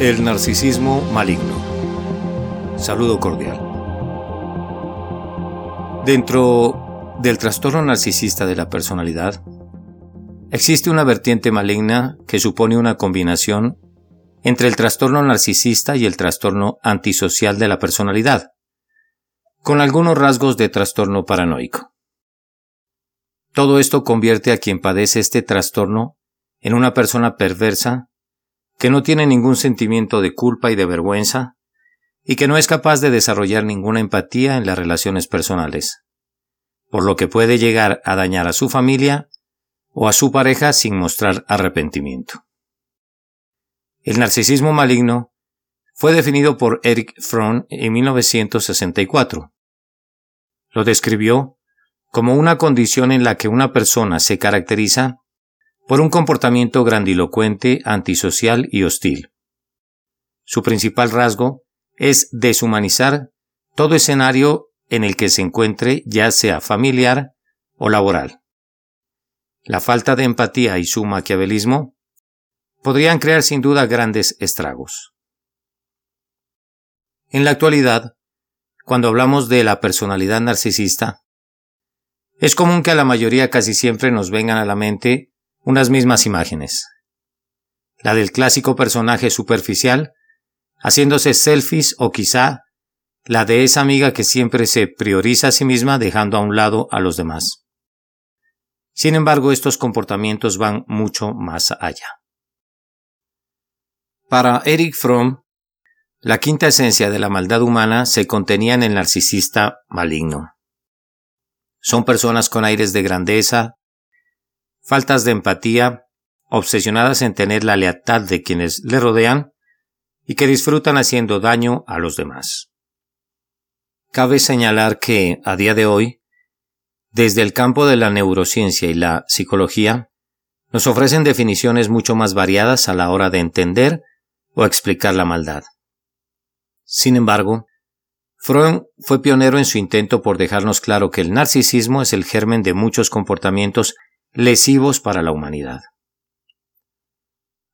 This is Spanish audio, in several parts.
El narcisismo maligno. Saludo cordial. Dentro del trastorno narcisista de la personalidad, existe una vertiente maligna que supone una combinación entre el trastorno narcisista y el trastorno antisocial de la personalidad, con algunos rasgos de trastorno paranoico. Todo esto convierte a quien padece este trastorno en una persona perversa que no tiene ningún sentimiento de culpa y de vergüenza, y que no es capaz de desarrollar ninguna empatía en las relaciones personales, por lo que puede llegar a dañar a su familia o a su pareja sin mostrar arrepentimiento. El narcisismo maligno fue definido por Eric Fromm en 1964. Lo describió como una condición en la que una persona se caracteriza por un comportamiento grandilocuente, antisocial y hostil. Su principal rasgo es deshumanizar todo escenario en el que se encuentre, ya sea familiar o laboral. La falta de empatía y su maquiavelismo podrían crear sin duda grandes estragos. En la actualidad, cuando hablamos de la personalidad narcisista, es común que a la mayoría casi siempre nos vengan a la mente unas mismas imágenes. La del clásico personaje superficial, haciéndose selfies o quizá la de esa amiga que siempre se prioriza a sí misma dejando a un lado a los demás. Sin embargo, estos comportamientos van mucho más allá. Para Eric Fromm, la quinta esencia de la maldad humana se contenía en el narcisista maligno. Son personas con aires de grandeza, faltas de empatía, obsesionadas en tener la lealtad de quienes le rodean y que disfrutan haciendo daño a los demás. Cabe señalar que, a día de hoy, desde el campo de la neurociencia y la psicología, nos ofrecen definiciones mucho más variadas a la hora de entender o explicar la maldad. Sin embargo, Freud fue pionero en su intento por dejarnos claro que el narcisismo es el germen de muchos comportamientos lesivos para la humanidad.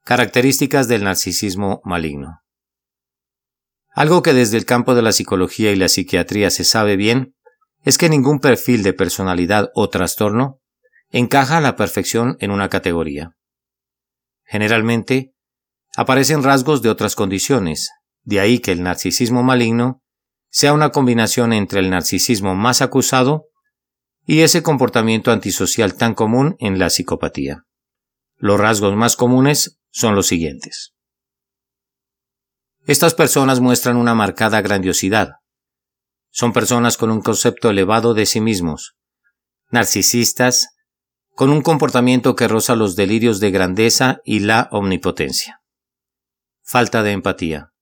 Características del narcisismo maligno. Algo que desde el campo de la psicología y la psiquiatría se sabe bien es que ningún perfil de personalidad o trastorno encaja a la perfección en una categoría. Generalmente, aparecen rasgos de otras condiciones, de ahí que el narcisismo maligno sea una combinación entre el narcisismo más acusado y ese comportamiento antisocial tan común en la psicopatía. Los rasgos más comunes son los siguientes. Estas personas muestran una marcada grandiosidad. Son personas con un concepto elevado de sí mismos, narcisistas, con un comportamiento que roza los delirios de grandeza y la omnipotencia. Falta de empatía.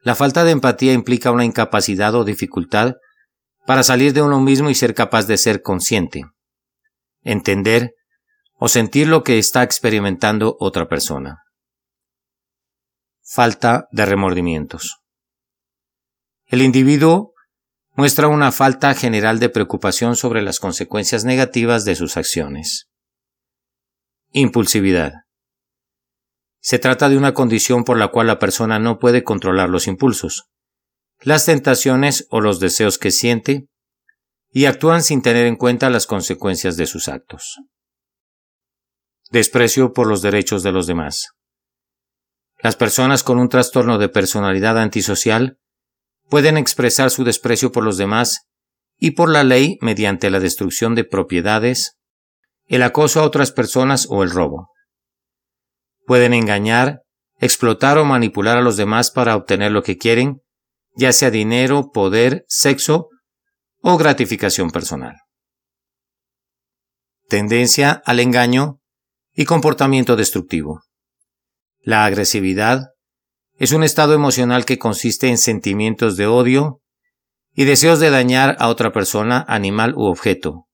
La falta de empatía implica una incapacidad o dificultad para salir de uno mismo y ser capaz de ser consciente, entender o sentir lo que está experimentando otra persona. Falta de remordimientos. El individuo muestra una falta general de preocupación sobre las consecuencias negativas de sus acciones. Impulsividad. Se trata de una condición por la cual la persona no puede controlar los impulsos, las tentaciones o los deseos que siente y actúan sin tener en cuenta las consecuencias de sus actos. Desprecio por los derechos de los demás. Las personas con un trastorno de personalidad antisocial pueden expresar su desprecio por los demás y por la ley mediante la destrucción de propiedades, el acoso a otras personas o el robo. Pueden engañar, explotar o manipular a los demás para obtener lo que quieren ya sea dinero, poder, sexo o gratificación personal. Tendencia al engaño y comportamiento destructivo. La agresividad es un estado emocional que consiste en sentimientos de odio y deseos de dañar a otra persona, animal u objeto.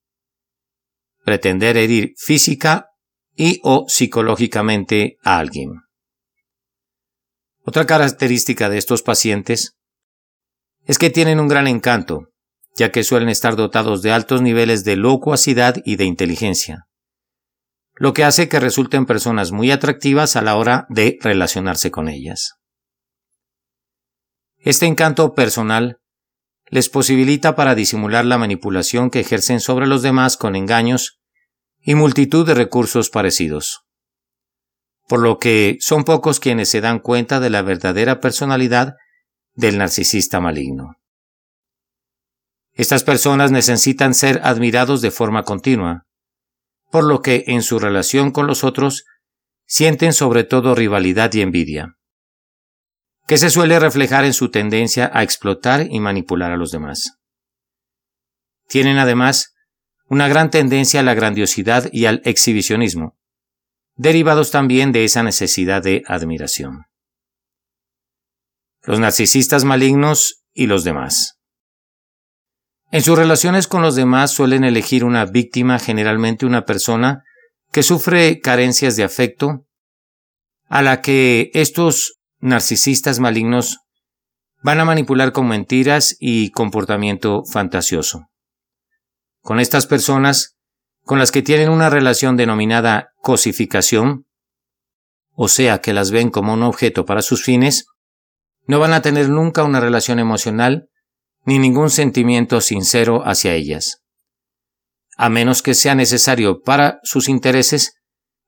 Pretender herir física y o psicológicamente a alguien. Otra característica de estos pacientes es que tienen un gran encanto, ya que suelen estar dotados de altos niveles de locuacidad y de inteligencia, lo que hace que resulten personas muy atractivas a la hora de relacionarse con ellas. Este encanto personal les posibilita para disimular la manipulación que ejercen sobre los demás con engaños y multitud de recursos parecidos. Por lo que son pocos quienes se dan cuenta de la verdadera personalidad del narcisista maligno. Estas personas necesitan ser admirados de forma continua, por lo que en su relación con los otros sienten sobre todo rivalidad y envidia, que se suele reflejar en su tendencia a explotar y manipular a los demás. Tienen además una gran tendencia a la grandiosidad y al exhibicionismo, derivados también de esa necesidad de admiración. Los narcisistas malignos y los demás. En sus relaciones con los demás suelen elegir una víctima, generalmente una persona que sufre carencias de afecto, a la que estos narcisistas malignos van a manipular con mentiras y comportamiento fantasioso. Con estas personas, con las que tienen una relación denominada cosificación, o sea que las ven como un objeto para sus fines, no van a tener nunca una relación emocional ni ningún sentimiento sincero hacia ellas, a menos que sea necesario para sus intereses,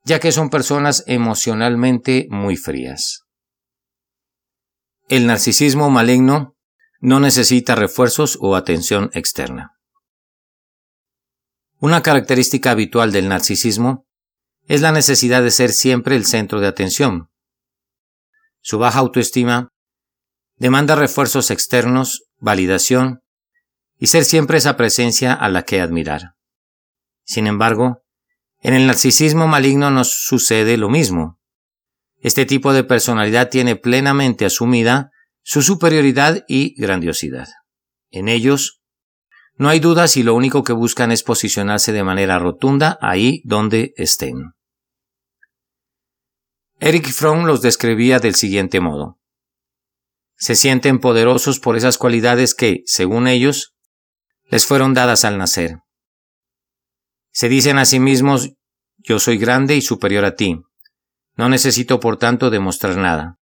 ya que son personas emocionalmente muy frías. El narcisismo maligno no necesita refuerzos o atención externa. Una característica habitual del narcisismo es la necesidad de ser siempre el centro de atención. Su baja autoestima demanda refuerzos externos validación y ser siempre esa presencia a la que admirar. Sin embargo, en el narcisismo maligno nos sucede lo mismo. Este tipo de personalidad tiene plenamente asumida su superioridad y grandiosidad. En ellos, no hay duda si lo único que buscan es posicionarse de manera rotunda ahí donde estén. Eric Fromm los describía del siguiente modo se sienten poderosos por esas cualidades que, según ellos, les fueron dadas al nacer. Se dicen a sí mismos yo soy grande y superior a ti. No necesito, por tanto, demostrar nada.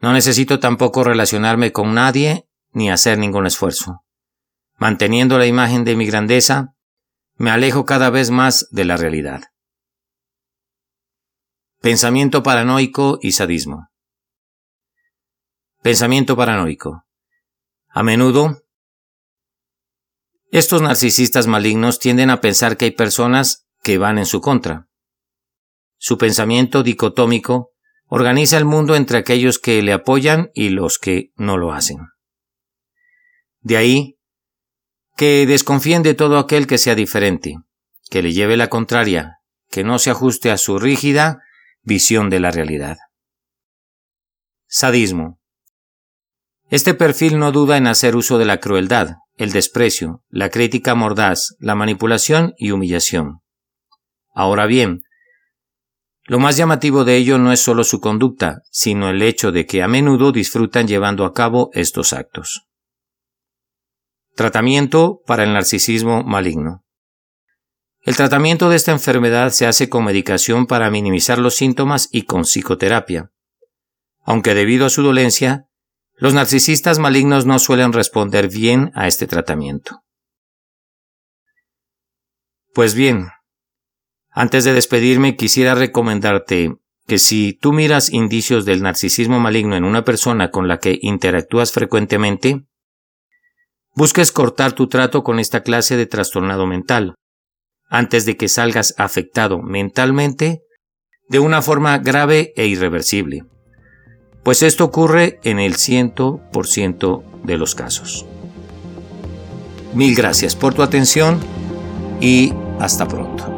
No necesito tampoco relacionarme con nadie ni hacer ningún esfuerzo. Manteniendo la imagen de mi grandeza, me alejo cada vez más de la realidad. Pensamiento paranoico y sadismo. Pensamiento paranoico. A menudo, estos narcisistas malignos tienden a pensar que hay personas que van en su contra. Su pensamiento dicotómico organiza el mundo entre aquellos que le apoyan y los que no lo hacen. De ahí que desconfíen de todo aquel que sea diferente, que le lleve la contraria, que no se ajuste a su rígida visión de la realidad. Sadismo. Este perfil no duda en hacer uso de la crueldad, el desprecio, la crítica mordaz, la manipulación y humillación. Ahora bien, lo más llamativo de ello no es solo su conducta, sino el hecho de que a menudo disfrutan llevando a cabo estos actos. Tratamiento para el narcisismo maligno. El tratamiento de esta enfermedad se hace con medicación para minimizar los síntomas y con psicoterapia. Aunque debido a su dolencia, los narcisistas malignos no suelen responder bien a este tratamiento. Pues bien, antes de despedirme quisiera recomendarte que si tú miras indicios del narcisismo maligno en una persona con la que interactúas frecuentemente, busques cortar tu trato con esta clase de trastornado mental, antes de que salgas afectado mentalmente de una forma grave e irreversible pues esto ocurre en el 100% de los casos. Mil gracias por tu atención y hasta pronto.